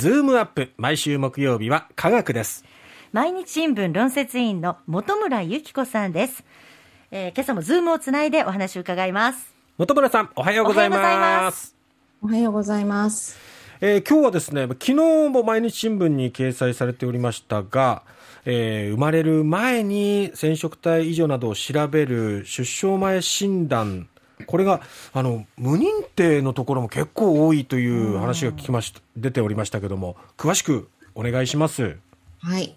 ズームアップ毎週木曜日は科学です。毎日新聞論説委員の元村有希子さんです、えー、今朝もズームをつないでお話を伺います。元村さんおはようございます。おはようございます。えー、今日はですね昨日も毎日新聞に掲載されておりましたが、えー、生まれる前に染色体異常などを調べる出生前診断これがあの無認定のところも結構多いという話が聞きまし出ておりましたけども詳しくお願いします。はい。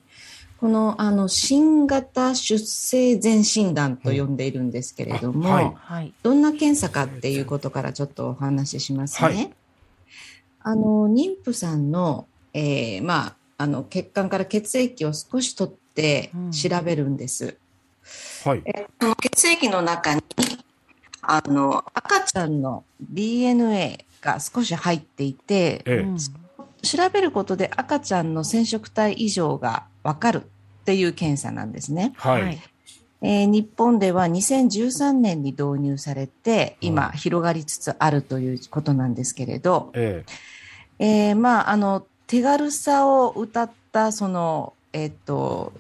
このあの新型出生前診断と呼んでいるんですけれども、うんはい、どんな検査かっていうことからちょっとお話ししますね。はい、あの妊婦さんの、えー、まああの血管から血液を少し取って調べるんです。うん、はい、血液の中にあの赤ちゃんの DNA が少し入っていて、ええ、調べることで赤ちゃんの染色体異常がわかるっていう検査なんですね。はい。えー、日本では2013年に導入されて、今広がりつつあるということなんですけれど、ええ。えー、まあ、あの、手軽さを謳った、その、えっ、ー、と、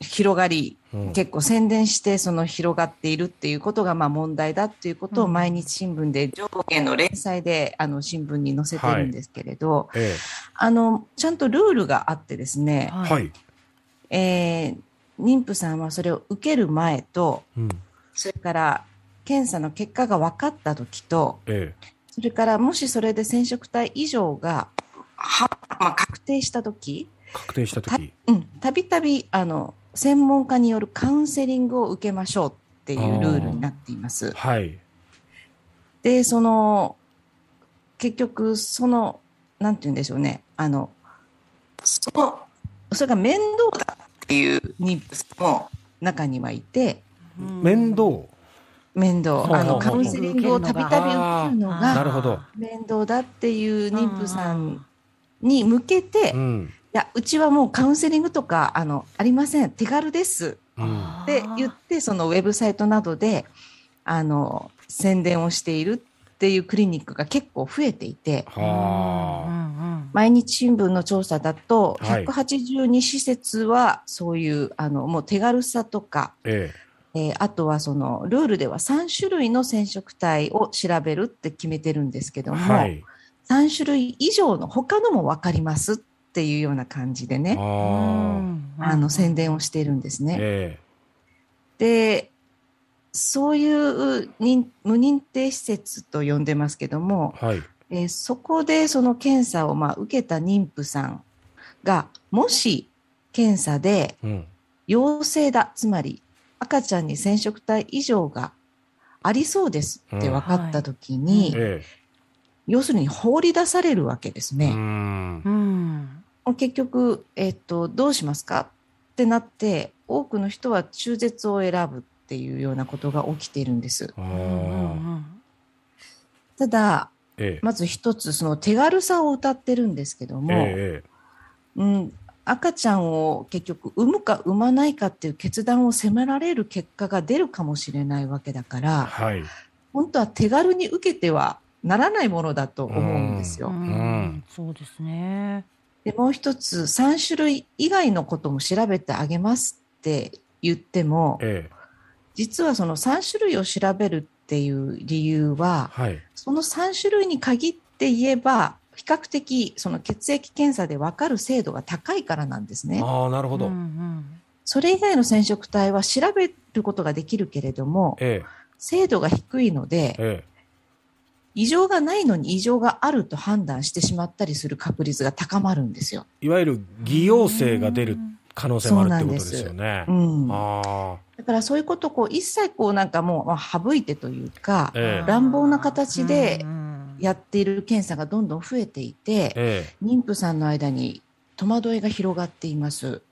広がり、結構宣伝してその広がっているっていうことがまあ問題だっていうことを毎日新聞で上下の連載であの新聞に載せてるんですけれど、はい。ええ、あのちゃんとルールがあってですね、はい、えー、妊婦さんはそれを受ける前と、うん、それから検査の結果が分かった時と、ええ、それからもしそれで染色体異常がは、まあ、確定した時確定した時。たびたびあの専門家によるカウンセリングを受けましょうっていうルールになっています。はい、でその結局そのなんて言うんでしょうね。あのそのそれが面倒だっていう妊婦さんも中にはいて。面倒？面倒。あの、カウンセリングをたびたび受けるのが、面倒だっていう妊婦さんに向けて、いや、うちはもうカウンセリングとか、あの、ありません。手軽です。って言って、そのウェブサイトなどで、あの、宣伝をしているっていうクリニックが結構増えていて、毎日新聞の調査だと、182施設はそういう、あの、もう手軽さとか、ええ。えー、あとはそのルールでは3種類の染色体を調べるって決めてるんですけども、はい、3種類以上の他のも分かりますっていうような感じでね、あの宣伝をしているんですね。えー、で、そういう無認定施設と呼んでますけども、はい。えー、そこでその検査をまあ受けた妊婦さんが、もし検査で陽性だ、うん、つまり赤ちゃんに染色体異常がありそうですって分かったときに、うん。はい、要するに放り出されるわけですね。うん結局、えっと、どうしますか？ってなって、多くの人は中絶を選ぶっていうようなことが起きているんです。ただ、ええ、まず一つ、その手軽さを謳ってるんですけども、え、うん、赤ちゃんを結局産むか産まないかっていう決断を迫られる結果が出るかもしれないわけだから、はい、本当は手軽に受けてはならないものだと思うんですよ。うん、そうですね。でもう一つ3種類以外のことも調べてあげますって言っても、ええ、実はその3種類を調べるっていう理由は、はい、その3種類に限って言えば比較的その血液検査で分かる精度が高いからなんですね。あなるほど、それ以外の染色体は調べることができるけれども、ええ、精度が低いので、え異常がないのに異常があると判断してしまったりする確率が高まるんですよ。いわゆる偽陽性が出る可能性もあるってことですよね。うん、だからそういうことをこう一切こうなんかもう省いてというか、ええ、乱暴な形でやっている検査がどんどん増えていて、え、妊婦さんの間に戸惑いが広がっています。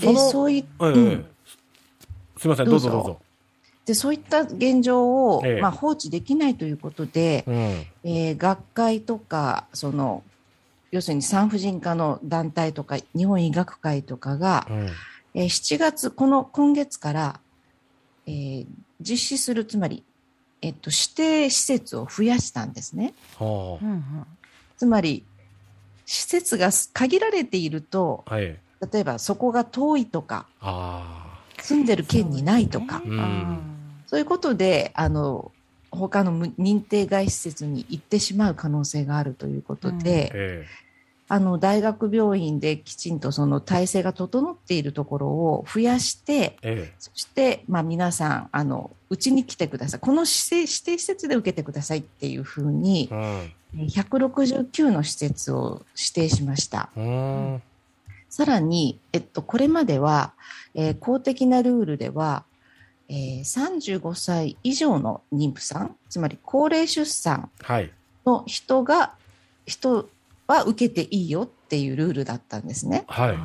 でそうい、うん、すみませんどうぞ。どうぞ。でそういった現状を、ええ、まあ、放置できないということで、うん、えー、学会とかその要するに産婦人科の団体とか日本医学会とかが、うん、えー、7月この今月から、えー、実施するつまり、えっと、指定施設を増やしたんですね。はあ、つまり施設が限られていると、はい、例えばそこが遠いとか、住んでる県にないとか、ねうん、いうことで、あの、他の認定外施設に行ってしまう可能性があるということで、うん。えあの大学病院できちんとその体制が整っているところを増やして、ええ、そして、まあ、皆さんあのうちに来てください。この指定指定施設で受けてくださいっていうふうに、うん、169の施設を指定しました。うん。さらに、えっと、これまでは、えー、公的なルールでは、えー、35歳以上の妊婦さん、つまり高齢出産の人が、はい、人は受けていいよっていうルールだったんですね。はい。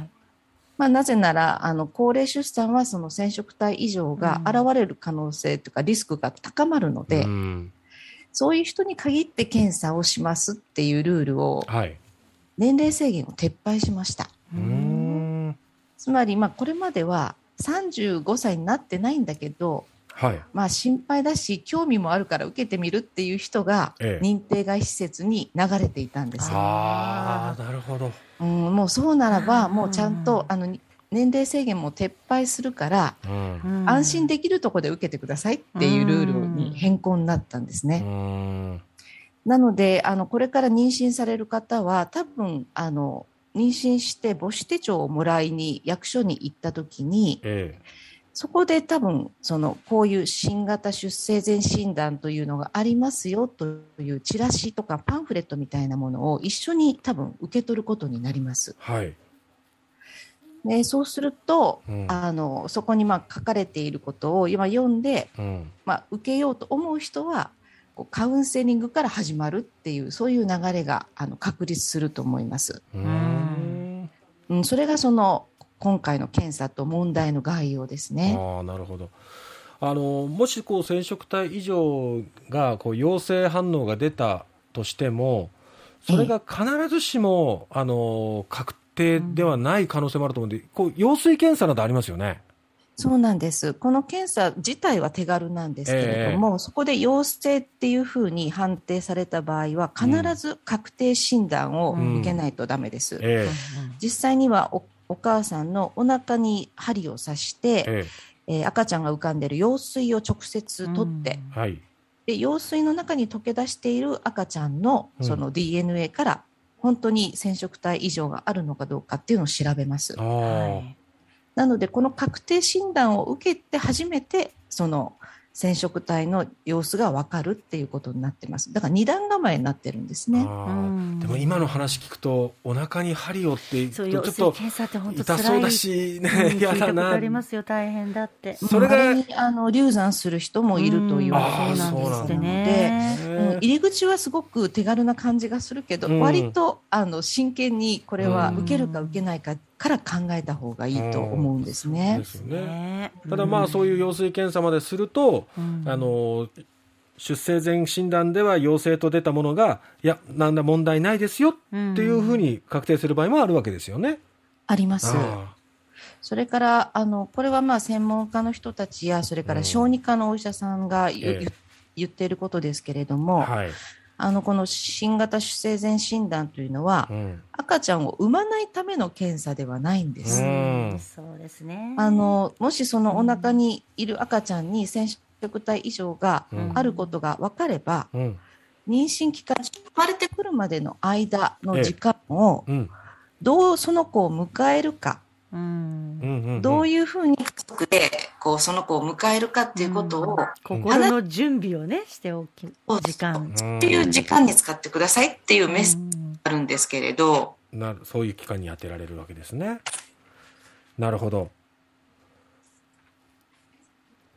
まあ、なぜなら、あの、高齢出産はその染色体異常が現れる可能性というか、リスクが高まるので、うん、そういう人に限って検査をしますっていうルールを、はい、年齢制限を撤廃しました。つまり、まあ、これまでは35歳になってないんだけど、はい、まあ心配だし興味もあるから受けてみるっていう人が認定外施設に流れていたんですよ。ああなるほど、うん、もうそうならばもうちゃんとあの年齢制限も撤廃するから、うん、安心できるところで受けてくださいっていうルールに変更になったんですね。なのであのこれから妊娠される方は多分あの妊娠して母子手帳をもらいに役所に行った時に、ええ。そこで多分そのこういう新型出生前診断というのがありますよというチラシとかパンフレットみたいなものを一緒に多分受け取ることになります。はい、でそうすると、うん、あのそこにまあ書かれていることを今読んで、うん、まあ、受けようと思う人はこうカウンセリングから始まるっていうそういう流れがあの確立すると思います。うんうん、それがその今回の検査と問題の概要ですね。あなるほどあのもしこう染色体異常がこう陽性反応が出たとしてもそれが必ずしも、あの確定ではない可能性もあると思うんで、こう羊水検査などありますよね。そうなんです。この検査自体は手軽なんですけれども、えー、そこで陽性っていうふうに判定された場合は、必ず確定診断を受けないとダメです。うん。えー、実際にはおお母さんのお腹に針を刺して、ええ。ー、赤ちゃんが浮かんでいる羊水を直接取って、うん。はい、で羊水の中に溶け出している赤ちゃんのその DNA から本当に染色体異常があるのかどうかっていうのを調べます。はい、なのでこの確定診断を受けて初めてその染色体の様子が分かるっていうことになってます。だから二段構えになってるんですね。でも今の話聞くと、お腹に針をってちょっと痛そうだし、ね、嫌だな。ありますよ、大変だって。それがあの流産する人もいるということなんですね。で、入り口はすごく手軽な感じがするけど、うん、割とあの真剣にこれは受けるか受けないかから考えた方がいいと思うんですね。ですね。ただまあそういう羊水検査まですると、うん、あの出生前診断では陽性と出たものがいやなんだ問題ないですよっていうふうに確定する場合もあるわけですよね。あります。それからあのこれはまあ専門家の人たちやそれから小児科のお医者さんが、うん、言っていることですけれども、はい、あのこの新型出生前診断というのは、うん、赤ちゃんを産まないための検査ではないんです。そうですね。あのもしそのお腹にいる赤ちゃんに染色体異常があることが分かれば、うん、妊娠期間生まれてくるまでの間の時間を、どうその子を迎えるか。どういうふうに家族でこうその子を迎えるかっていうことを、心の準備をねしておき時間。っていう時間に使ってくださいっていうメッセージがあるんですけれど、なそういう期間に当てられるわけですね。なるほど。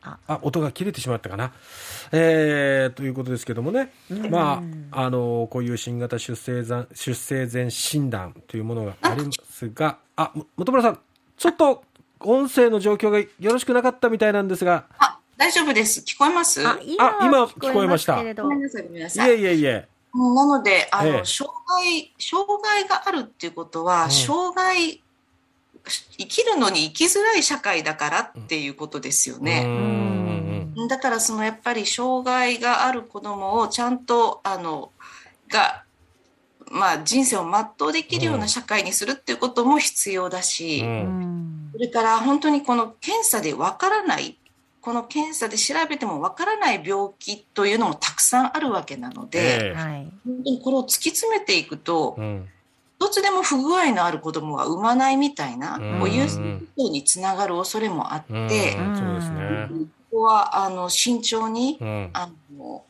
あ。音が切れてしまったかな。えー、ということですけどもね、まあ、あのこういう新型出生出生前診断というものがありますが、あ本村さん、ちょっと音声の状況がよろしくなかったみたいなんですが。あ大丈夫です。聞こえます？あ今聞こえました。ごめんなさい、ごめんなさい。いえいえいえ。なので、あの、ええ、障害、障害があるっていうことは、うん、障害、生きるのに生きづらい社会だからっていうことですよね。だからそのやっぱり障害がある子供をちゃんとあのがまあ、人生を全うできるような社会にするっていうことも必要だし、うん、それから本当にこの検査でわからない、この検査で調べてもわからない病気というのもたくさんあるわけなので、えー、本当にこれを突き詰めていくと、うん。一つでも不具合のある子供は産まないみたいな、こういうことにつながる恐れもあって、そうですね。ここは、あの、慎重に、あの、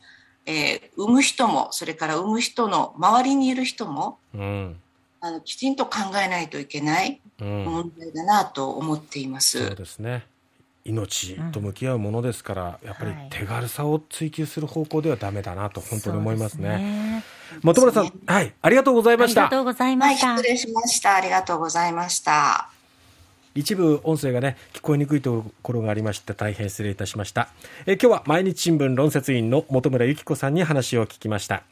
えー、産む人も、それから産む人の周りにいる人も、うん、あのきちんと考えないといけない問題だなと思っています。うん、そうですね。命と向き合うものですから、うん、やっぱり手軽さを追求する方向ではだめだなと本当に思いますね。本村さん、ね、はい、ありがとうございました。ありがとうございました。はい、失礼しました。ありがとうございました。一部音声がね、聞こえにくいところがありまして、大変失礼いたしました。え今日は毎日新聞論説委員の本村由紀子さんに話を聞きました。